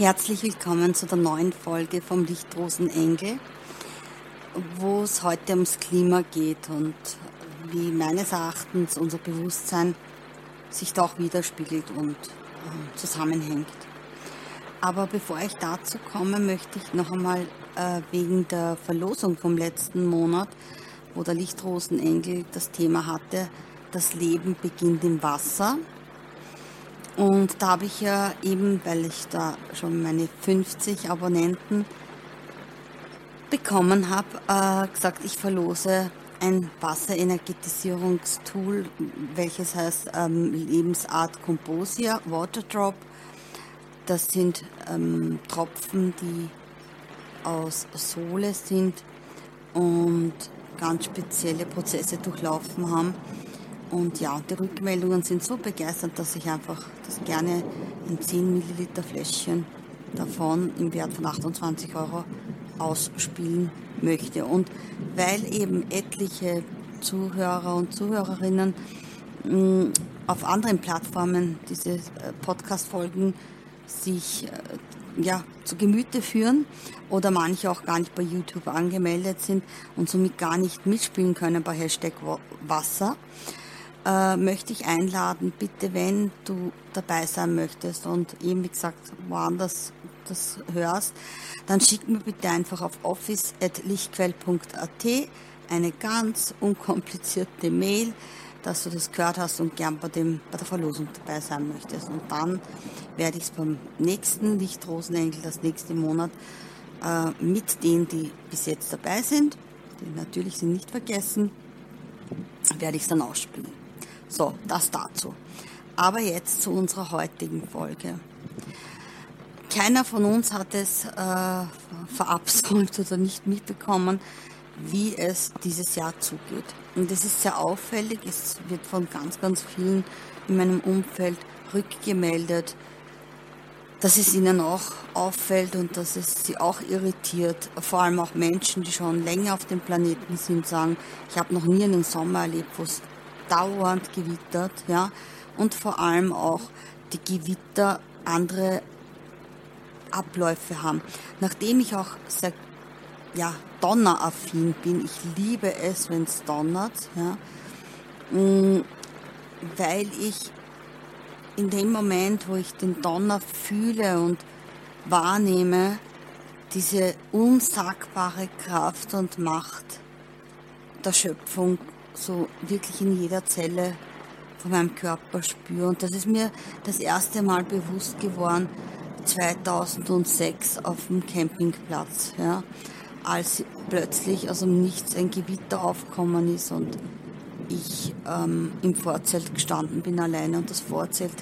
Herzlich willkommen zu der neuen Folge vom Lichtrosenengel, wo es heute ums Klima geht und wie meines Erachtens unser Bewusstsein sich da auch widerspiegelt und äh, zusammenhängt. Aber bevor ich dazu komme, möchte ich noch einmal äh, wegen der Verlosung vom letzten Monat, wo der Lichtrosenengel das Thema hatte, das Leben beginnt im Wasser, und da habe ich ja eben, weil ich da schon meine 50 Abonnenten bekommen habe, äh, gesagt, ich verlose ein Wasserenergetisierungstool, welches heißt ähm, Lebensart Composia Water Drop. Das sind ähm, Tropfen, die aus Sohle sind und ganz spezielle Prozesse durchlaufen haben und ja, die Rückmeldungen sind so begeistert, dass ich einfach das gerne in 10 Milliliter Fläschchen davon im Wert von 28 Euro ausspielen möchte. Und weil eben etliche Zuhörer und Zuhörerinnen mm, auf anderen Plattformen diese äh, Podcast-Folgen sich äh, ja, zu Gemüte führen oder manche auch gar nicht bei YouTube angemeldet sind und somit gar nicht mitspielen können bei Hashtag Wasser, äh, möchte ich einladen, bitte, wenn du dabei sein möchtest und eben, wie gesagt, woanders das hörst, dann schick mir bitte einfach auf office.lichtquell.at eine ganz unkomplizierte Mail, dass du das gehört hast und gern bei, dem, bei der Verlosung dabei sein möchtest. Und dann werde ich es beim nächsten Lichtrosenengel, das nächste Monat, äh, mit denen, die bis jetzt dabei sind, die natürlich sind nicht vergessen, werde ich es dann ausspielen. So, das dazu. Aber jetzt zu unserer heutigen Folge. Keiner von uns hat es äh, verabsäumt oder nicht mitbekommen, wie es dieses Jahr zugeht. Und es ist sehr auffällig, es wird von ganz, ganz vielen in meinem Umfeld rückgemeldet, dass es ihnen auch auffällt und dass es sie auch irritiert. Vor allem auch Menschen, die schon länger auf dem Planeten sind, sagen, ich habe noch nie einen Sommer erlebt, wo es dauernd gewittert, ja, und vor allem auch die Gewitter andere Abläufe haben. Nachdem ich auch sehr ja, donneraffin bin, ich liebe es, wenn es donnert, ja, mm, weil ich in dem Moment, wo ich den Donner fühle und wahrnehme, diese unsagbare Kraft und Macht der Schöpfung so wirklich in jeder Zelle von meinem Körper spüre. Und das ist mir das erste Mal bewusst geworden, 2006 auf dem Campingplatz, ja, als plötzlich aus dem Nichts ein Gewitter aufgekommen ist und ich ähm, im Vorzelt gestanden bin alleine und das Vorzelt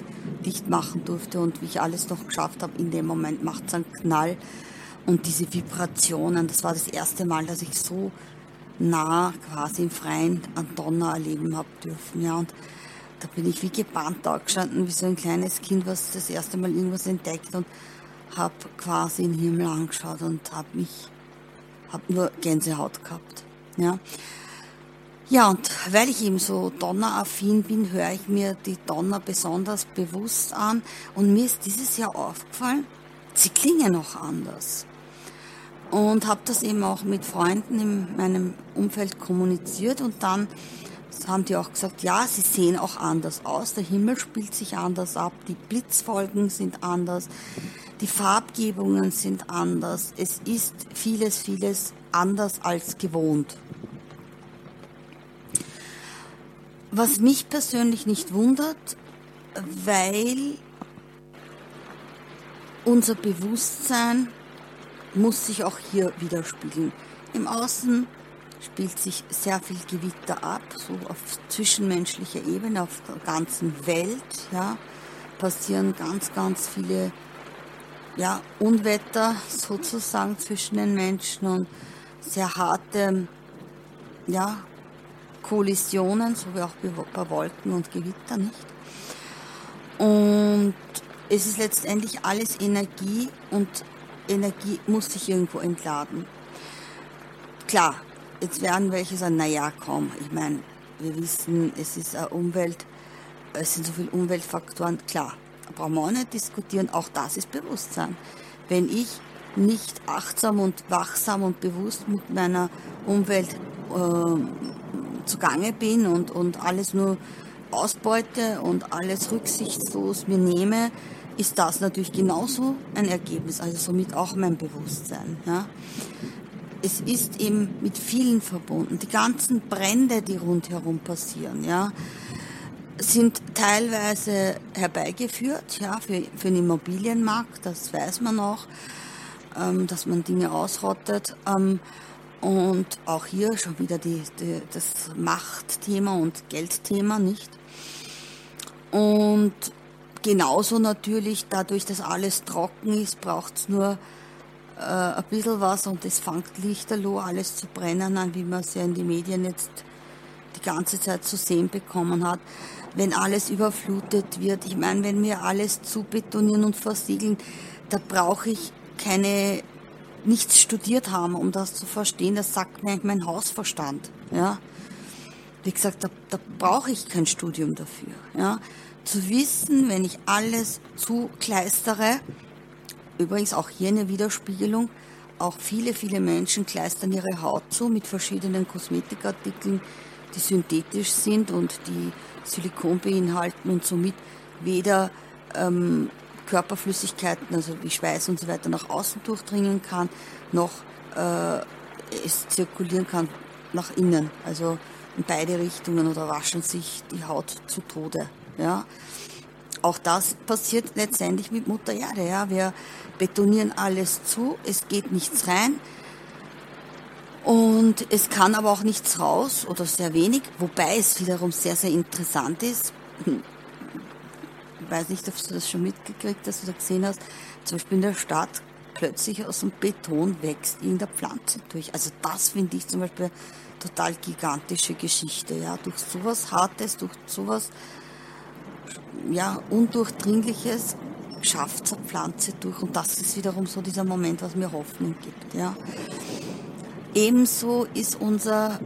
dicht machen durfte und wie ich alles noch geschafft habe, in dem Moment macht es einen Knall und diese Vibrationen, das war das erste Mal, dass ich so nah quasi im Freien an Donner erleben habe dürfen. Ja, und da bin ich wie gebannt da gestanden, wie so ein kleines Kind, was das erste Mal irgendwas entdeckt und habe quasi in den Himmel angeschaut und habe mich, habe nur Gänsehaut gehabt. Ja. Ja, und weil ich eben so donneraffin bin, höre ich mir die Donner besonders bewusst an und mir ist dieses Jahr aufgefallen, sie klingen auch anders und habe das eben auch mit Freunden in meinem Umfeld kommuniziert und dann haben die auch gesagt, ja, sie sehen auch anders aus, der Himmel spielt sich anders ab, die Blitzfolgen sind anders, die Farbgebungen sind anders, es ist vieles, vieles anders als gewohnt. Was mich persönlich nicht wundert, weil unser Bewusstsein muss sich auch hier widerspiegeln. Im Außen spielt sich sehr viel Gewitter ab, so auf zwischenmenschlicher Ebene, auf der ganzen Welt, ja, passieren ganz, ganz viele ja, Unwetter sozusagen zwischen den Menschen und sehr harte ja, Kollisionen, so wie auch bei Wolken und Gewitter, nicht? Und es ist letztendlich alles Energie und Energie muss sich irgendwo entladen. Klar, jetzt werden welche sagen, naja, komm, ich meine, wir wissen, es ist eine Umwelt, es sind so viele Umweltfaktoren, klar, brauchen wir auch nicht diskutieren, auch das ist Bewusstsein. wenn ich nicht achtsam und wachsam und bewusst mit meiner Umwelt äh, zugange bin und, und alles nur ausbeute und alles rücksichtslos mir nehme, ist das natürlich genauso ein Ergebnis, also somit auch mein Bewusstsein. Ja. Es ist eben mit vielen verbunden. Die ganzen Brände, die rundherum passieren, ja, sind teilweise herbeigeführt, ja, für, für den Immobilienmarkt, das weiß man auch, ähm, dass man Dinge ausrottet. Ähm, und auch hier schon wieder die, die, das Machtthema und Geldthema, nicht? Und genauso natürlich, dadurch, dass alles trocken ist, braucht es nur äh, ein bisschen was und es fängt lichterloh alles zu brennen an, wie man es ja in den Medien jetzt die ganze Zeit zu sehen bekommen hat. Wenn alles überflutet wird, ich meine, wenn wir alles zu betonieren und versiegeln, da brauche ich keine, nichts studiert haben, um das zu verstehen. Das sagt mir mein Hausverstand. Ja? Wie gesagt, da, da brauche ich kein Studium dafür. Ja? Zu wissen, wenn ich alles zukleistere, übrigens auch hier eine Widerspiegelung, auch viele, viele Menschen kleistern ihre Haut zu mit verschiedenen Kosmetikartikeln, die synthetisch sind und die Silikon beinhalten und somit weder ähm, Körperflüssigkeiten, also wie Schweiß und so weiter, nach außen durchdringen kann, noch äh, es zirkulieren kann nach innen. Also in beide Richtungen oder waschen sich die Haut zu Tode. Ja. Auch das passiert letztendlich mit Mutter Erde. Ja. Wir betonieren alles zu, es geht nichts rein. Und es kann aber auch nichts raus oder sehr wenig, wobei es wiederum sehr, sehr interessant ist. Ich weiß nicht, ob du das schon mitgekriegt hast oder gesehen hast. Zum Beispiel in der Stadt plötzlich aus dem Beton wächst in der Pflanze durch. Also das finde ich zum Beispiel total gigantische Geschichte. Ja, durch sowas Hartes, durch sowas ja, Undurchdringliches schafft eine Pflanze durch. Und das ist wiederum so dieser Moment, was mir Hoffnung gibt. Ja. Ebenso ist unser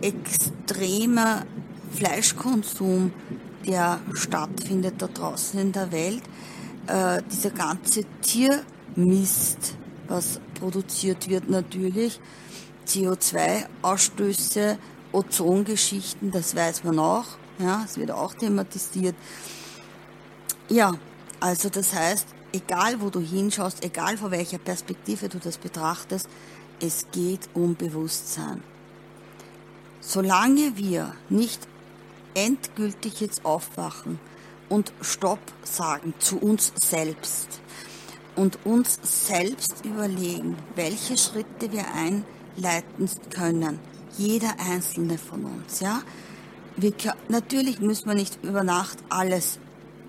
extremer Fleischkonsum, der stattfindet da draußen in der Welt, äh, dieser ganze Tiermist, was produziert wird natürlich, CO2-Ausstöße, Ozongeschichten, das weiß man auch. Ja, es wird auch thematisiert. Ja, also das heißt, egal wo du hinschaust, egal von welcher Perspektive du das betrachtest, es geht um Bewusstsein. Solange wir nicht endgültig jetzt aufwachen und Stopp sagen zu uns selbst und uns selbst überlegen, welche Schritte wir einleiten können, jeder einzelne von uns, ja, wir, natürlich müssen wir nicht über Nacht alles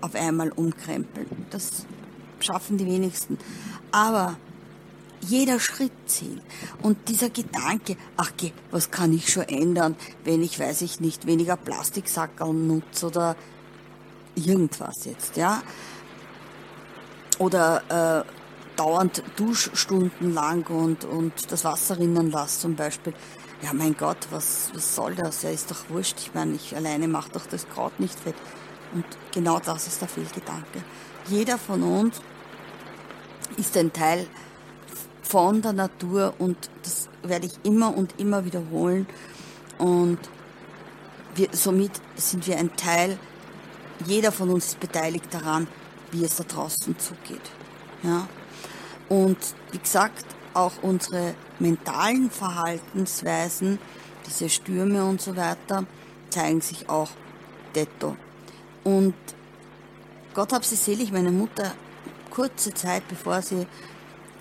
auf einmal umkrempeln. Das schaffen die wenigsten. Aber jeder Schritt zählt. Und dieser Gedanke, ach geh, was kann ich schon ändern, wenn ich, weiß ich nicht, weniger Plastiksackerl nutze oder irgendwas jetzt, ja. Oder äh, dauernd Duschstunden lang und, und das Wasser rinnen lasse zum Beispiel ja mein Gott, was, was soll das? Ja, ist doch wurscht. Ich meine, ich alleine mache doch das Kraut nicht fett. Und genau das ist der Fehlgedanke. Jeder von uns ist ein Teil von der Natur und das werde ich immer und immer wiederholen. Und wir, somit sind wir ein Teil, jeder von uns ist beteiligt daran, wie es da draußen zugeht. Ja? Und wie gesagt, auch unsere mentalen Verhaltensweisen, diese Stürme und so weiter, zeigen sich auch detto. Und Gott hab sie selig, meine Mutter, kurze Zeit bevor sie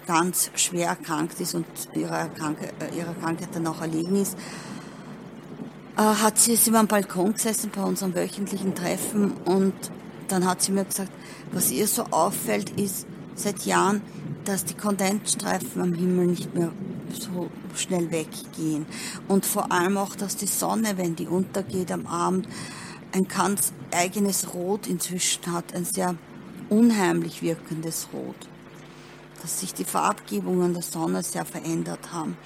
ganz schwer erkrankt ist und ihrer, Kranke, äh, ihrer Krankheit dann auch erlegen ist, äh, hat sie, sie war am Balkon gesessen bei unserem wöchentlichen Treffen und dann hat sie mir gesagt, was ihr so auffällt, ist seit Jahren, dass die Kondensstreifen am Himmel nicht mehr so schnell weggehen. Und vor allem auch, dass die Sonne, wenn die untergeht am Abend, ein ganz eigenes Rot inzwischen hat, ein sehr unheimlich wirkendes Rot. Dass sich die Farbgebungen der Sonne sehr verändert haben.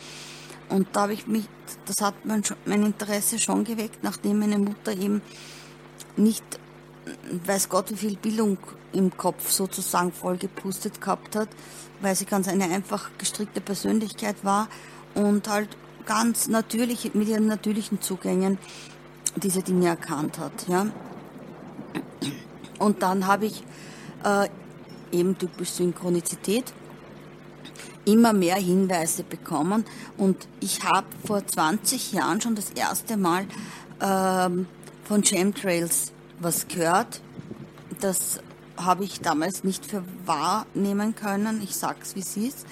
Und da habe ich mich, das hat mein, mein Interesse schon geweckt, nachdem meine Mutter eben nicht, weiß Gott, wie viel Bildung im Kopf sozusagen vollgepustet gehabt hat, weil sie ganz eine einfach gestrickte Persönlichkeit war und halt ganz natürlich, mit ihren natürlichen Zugängen diese Dinge erkannt hat. Ja. Und dann habe ich äh, eben typisch Synchronizität immer mehr Hinweise bekommen und ich habe vor 20 Jahren schon das erste Mal ähm, von Chemtrails was gehört. Das habe ich damals nicht für wahrnehmen können. Ich sag's wie es ist.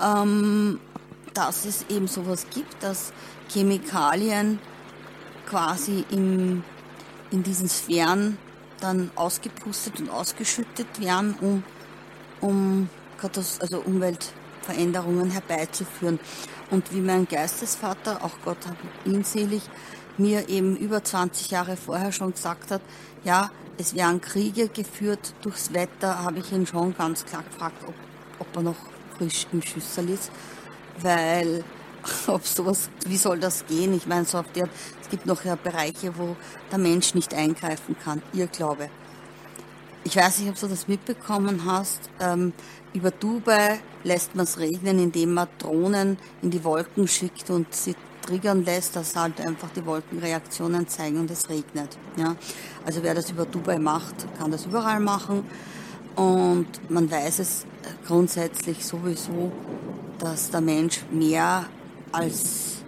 Ähm, dass es eben sowas gibt, dass Chemikalien quasi im, in diesen Sphären dann ausgepustet und ausgeschüttet werden, um, um also Umweltveränderungen herbeizuführen. Und wie mein Geistesvater, auch Gott hat ihn selig, mir eben über 20 Jahre vorher schon gesagt hat, ja, es werden Kriege geführt durchs Wetter, habe ich ihn schon ganz klar gefragt, ob, ob er noch frisch im Schüssel ist, weil ob sowas, wie soll das gehen? Ich meine, so auf der, es gibt noch ja Bereiche, wo der Mensch nicht eingreifen kann, ihr Glaube. Ich weiß nicht, ob du das mitbekommen hast. Ähm, über Dubai lässt man es regnen, indem man Drohnen in die Wolken schickt und sie triggern lässt, dass halt einfach die Wolkenreaktionen zeigen und es regnet. Ja? Also wer das über Dubai macht, kann das überall machen. Und man weiß es grundsätzlich sowieso, dass der Mensch mehr als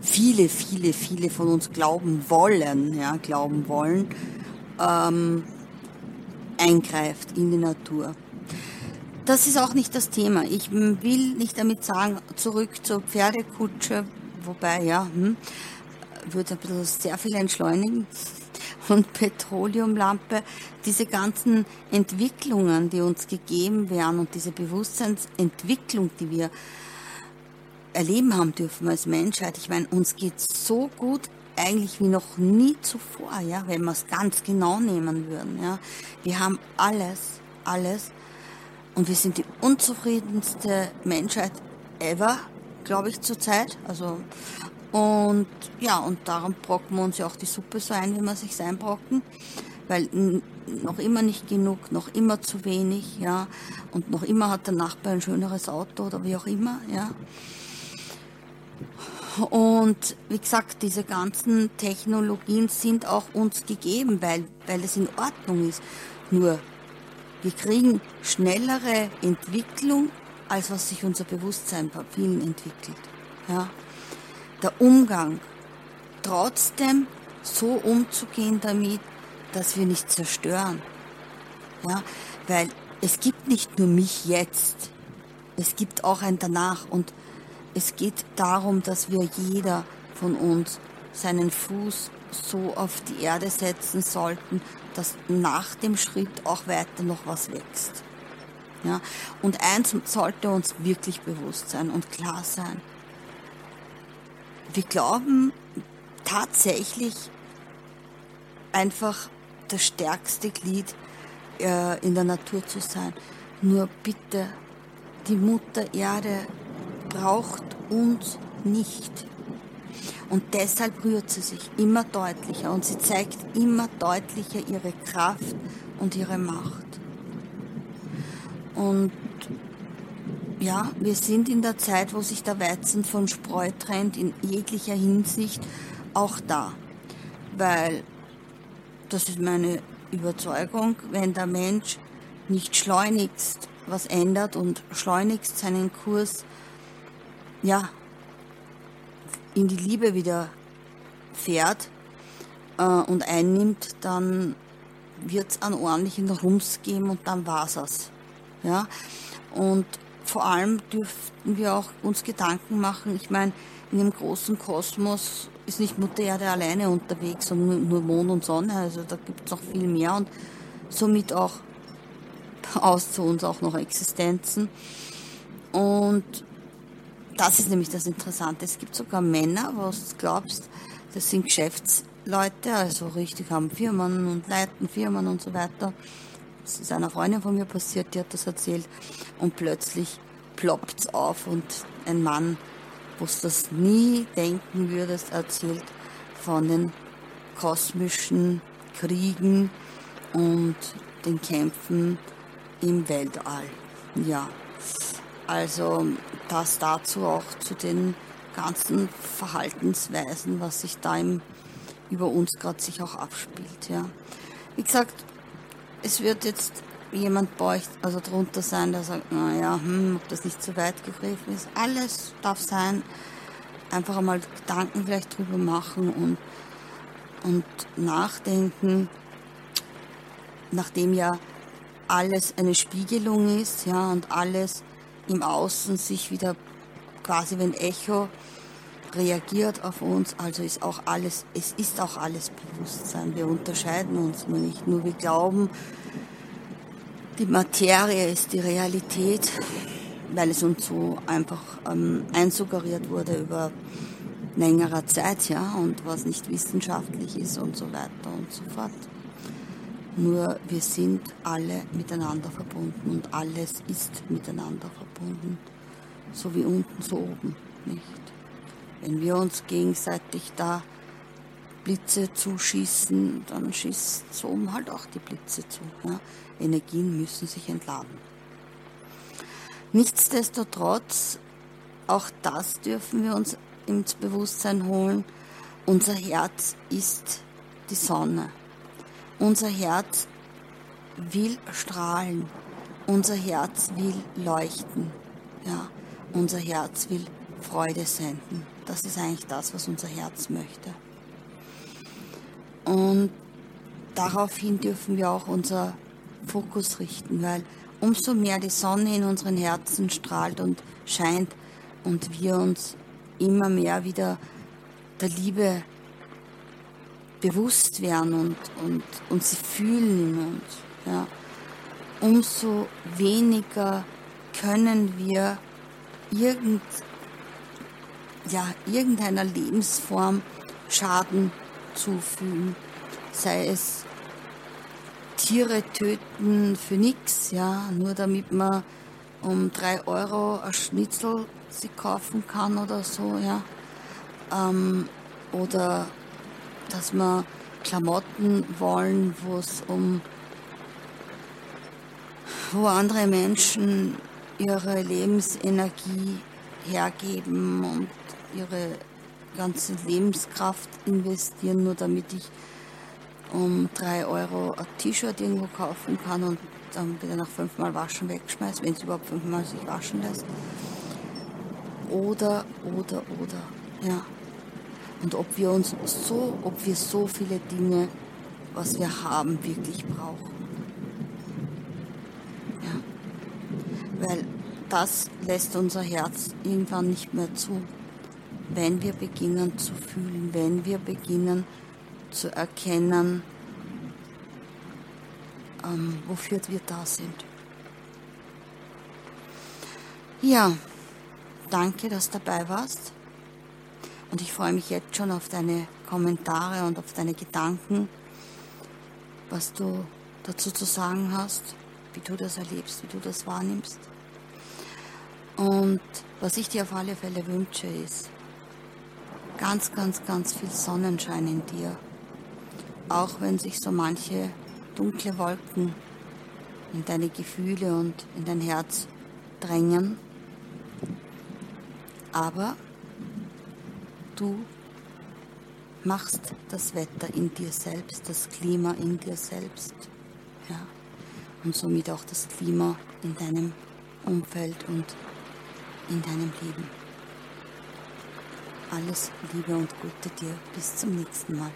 viele, viele, viele von uns glauben wollen, ja, glauben wollen, ähm, eingreift in die Natur. Das ist auch nicht das Thema. Ich will nicht damit sagen, zurück zur Pferdekutsche, wobei, ja, hm, würde ein bisschen sehr viel entschleunigen. Und Petroleumlampe, diese ganzen Entwicklungen, die uns gegeben werden und diese Bewusstseinsentwicklung, die wir erleben haben dürfen als Menschheit. Ich meine, uns geht so gut eigentlich wie noch nie zuvor, ja, wenn wir es ganz genau nehmen würden. Ja. Wir haben alles, alles und wir sind die unzufriedenste Menschheit ever glaube ich, zurzeit. Also, und ja, und darum brocken wir uns ja auch die Suppe so ein, wie wir sich einbrocken. Weil noch immer nicht genug, noch immer zu wenig, ja. Und noch immer hat der Nachbar ein schöneres Auto oder wie auch immer, ja. Und wie gesagt, diese ganzen Technologien sind auch uns gegeben, weil, weil es in Ordnung ist. Nur, wir kriegen schnellere Entwicklung als was sich unser Bewusstsein bei vielen entwickelt. Ja. Der Umgang, trotzdem so umzugehen damit, dass wir nicht zerstören. Ja, weil es gibt nicht nur mich jetzt, es gibt auch ein danach und es geht darum, dass wir jeder von uns seinen Fuß so auf die Erde setzen sollten, dass nach dem Schritt auch weiter noch was wächst. Ja? Und eins sollte uns wirklich bewusst sein und klar sein. Wir glauben tatsächlich einfach das stärkste Glied äh, in der Natur zu sein. Nur bitte, die Mutter Erde braucht uns nicht. Und deshalb rührt sie sich immer deutlicher und sie zeigt immer deutlicher ihre Kraft und ihre Macht. Und ja, wir sind in der Zeit, wo sich der Weizen von Spreu trennt, in jeglicher Hinsicht auch da. Weil, das ist meine Überzeugung, wenn der Mensch nicht schleunigst was ändert und schleunigst seinen Kurs, ja, in die Liebe wieder fährt äh, und einnimmt, dann wird es einen ordentlichen Rums geben und dann war's es. Ja? Und vor allem dürften wir auch uns Gedanken machen, ich meine, in dem großen Kosmos ist nicht Mutter Erde alleine unterwegs, sondern nur Mond und Sonne, also da gibt es noch viel mehr und somit auch aus zu uns auch noch Existenzen. Und das ist nämlich das Interessante. Es gibt sogar Männer, wo du glaubst, das sind Geschäftsleute, also richtig haben Firmen und leiten Firmen und so weiter. Das ist einer Freundin von mir passiert, die hat das erzählt. Und plötzlich ploppt es auf und ein Mann, wo du das nie denken würdest, erzählt von den kosmischen Kriegen und den Kämpfen im Weltall. Ja, also das dazu auch zu den ganzen Verhaltensweisen, was sich da im, über uns gerade sich auch abspielt. Ja. Wie gesagt, es wird jetzt jemand bei euch also drunter sein, der sagt, naja, hm, ob das nicht zu weit gegriffen ist. Alles darf sein. Einfach einmal Gedanken vielleicht drüber machen und, und nachdenken, nachdem ja alles eine Spiegelung ist, ja, und alles im Außen sich wieder quasi wie ein Echo reagiert auf uns, also ist auch alles, es ist auch alles Bewusstsein. Wir unterscheiden uns nur nicht, nur wir glauben, die Materie ist die Realität, weil es uns so einfach ähm, einsuggeriert wurde über längerer Zeit, ja, und was nicht wissenschaftlich ist und so weiter und so fort. Nur wir sind alle miteinander verbunden und alles ist miteinander verbunden, so wie unten, so oben, nicht? Wenn wir uns gegenseitig da Blitze zuschießen, dann schießt so oben halt auch die Blitze zu. Ja? Energien müssen sich entladen. Nichtsdestotrotz, auch das dürfen wir uns ins Bewusstsein holen, unser Herz ist die Sonne. Unser Herz will strahlen. Unser Herz will leuchten. Ja, unser Herz will Freude senden. Das ist eigentlich das, was unser Herz möchte. Und daraufhin dürfen wir auch unser Fokus richten, weil umso mehr die Sonne in unseren Herzen strahlt und scheint und wir uns immer mehr wieder der Liebe bewusst werden und, und, und sie fühlen und ja, umso weniger können wir irgend, ja, irgendeiner Lebensform Schaden zufügen, sei es Tiere töten für nichts, ja, nur damit man um drei Euro ein Schnitzel sie kaufen kann oder so, ja. Ähm, oder dass wir Klamotten wollen, wo es um wo andere Menschen ihre Lebensenergie hergeben und ihre ganze Lebenskraft investieren, nur damit ich um drei Euro ein T-Shirt irgendwo kaufen kann und dann wieder nach fünfmal waschen wegschmeiße, wenn es überhaupt fünfmal sich waschen lässt. Oder, oder, oder, ja und ob wir uns so, ob wir so viele Dinge, was wir haben, wirklich brauchen. Ja. Weil das lässt unser Herz irgendwann nicht mehr zu, wenn wir beginnen zu fühlen, wenn wir beginnen zu erkennen, ähm, wofür wir da sind. Ja, danke, dass du dabei warst. Und ich freue mich jetzt schon auf deine Kommentare und auf deine Gedanken, was du dazu zu sagen hast, wie du das erlebst, wie du das wahrnimmst. Und was ich dir auf alle Fälle wünsche, ist ganz, ganz, ganz viel Sonnenschein in dir. Auch wenn sich so manche dunkle Wolken in deine Gefühle und in dein Herz drängen. Aber du machst das Wetter in dir selbst, das Klima in dir selbst. Ja. Und somit auch das Klima in deinem Umfeld und in deinem Leben. Alles Liebe und Gute dir. Bis zum nächsten Mal.